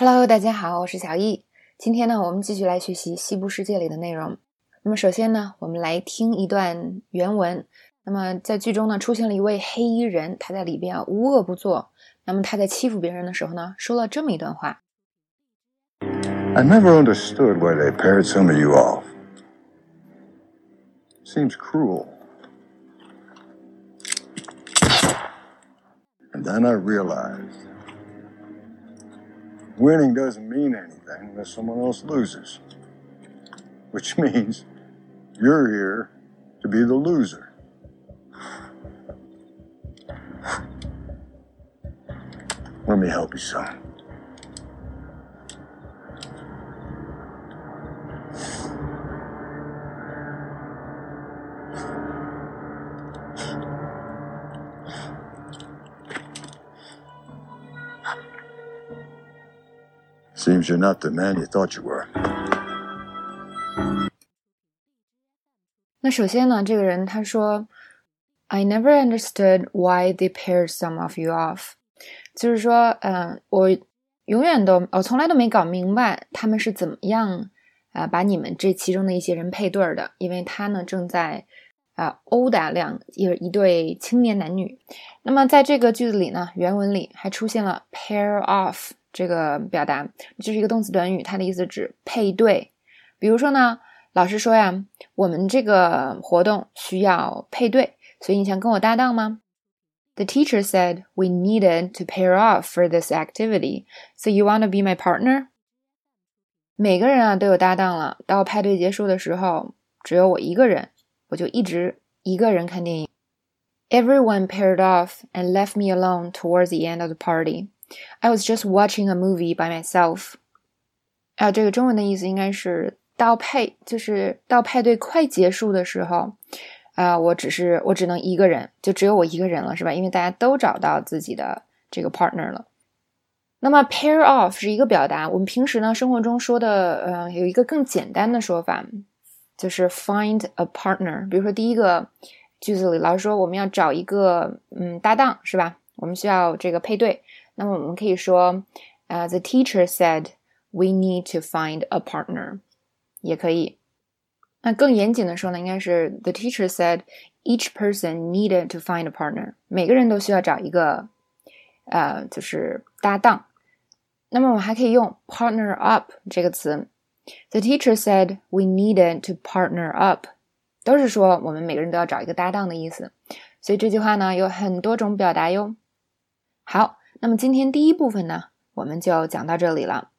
Hello，大家好，我是小易。今天呢，我们继续来学习《西部世界》里的内容。那么，首先呢，我们来听一段原文。那么，在剧中呢，出现了一位黑衣人，他在里边啊无恶不作。那么他在欺负别人的时候呢，说了这么一段话：“I never understood why they paired some of you off. Seems cruel. And then I realized.” Winning doesn't mean anything unless someone else loses. Which means you're here to be the loser. Let me help you, son. Seems you're not the man you thought you were. 那首先呢，这个人他说，I never understood why they paired some of you off，就是说，嗯，我永远都，我从来都没搞明白他们是怎么样啊把你们这其中的一些人配对的，因为他呢正在啊殴打两一一对青年男女。那么在这个句子里呢，原文里还出现了 pair off。这个表达就是一个动词短语，它的意思指配对。比如说呢，老师说呀，我们这个活动需要配对，所以你想跟我搭档吗？The teacher said we needed to pair off for this activity, so you want to be my partner？每个人啊都有搭档了，到派对结束的时候，只有我一个人，我就一直一个人看电影。Everyone paired off and left me alone towards the end of the party. I was just watching a movie by myself。啊，这个中文的意思应该是到派，就是到派对快结束的时候，啊，我只是我只能一个人，就只有我一个人了，是吧？因为大家都找到自己的这个 partner 了。那么 pair off 是一个表达，我们平时呢生活中说的，呃，有一个更简单的说法，就是 find a partner。比如说第一个句子里，老师说我们要找一个嗯搭档，是吧？我们需要这个配对。那么我们可以说，呃，the teacher said we need to find a partner，也可以。那更严谨的说呢，应该是 the teacher said each person needed to find a partner，每个人都需要找一个，呃，就是搭档。那么我们还可以用 partner up 这个词，the teacher said we needed to partner up，都是说我们每个人都要找一个搭档的意思。所以这句话呢有很多种表达哟。好。那么今天第一部分呢，我们就讲到这里了。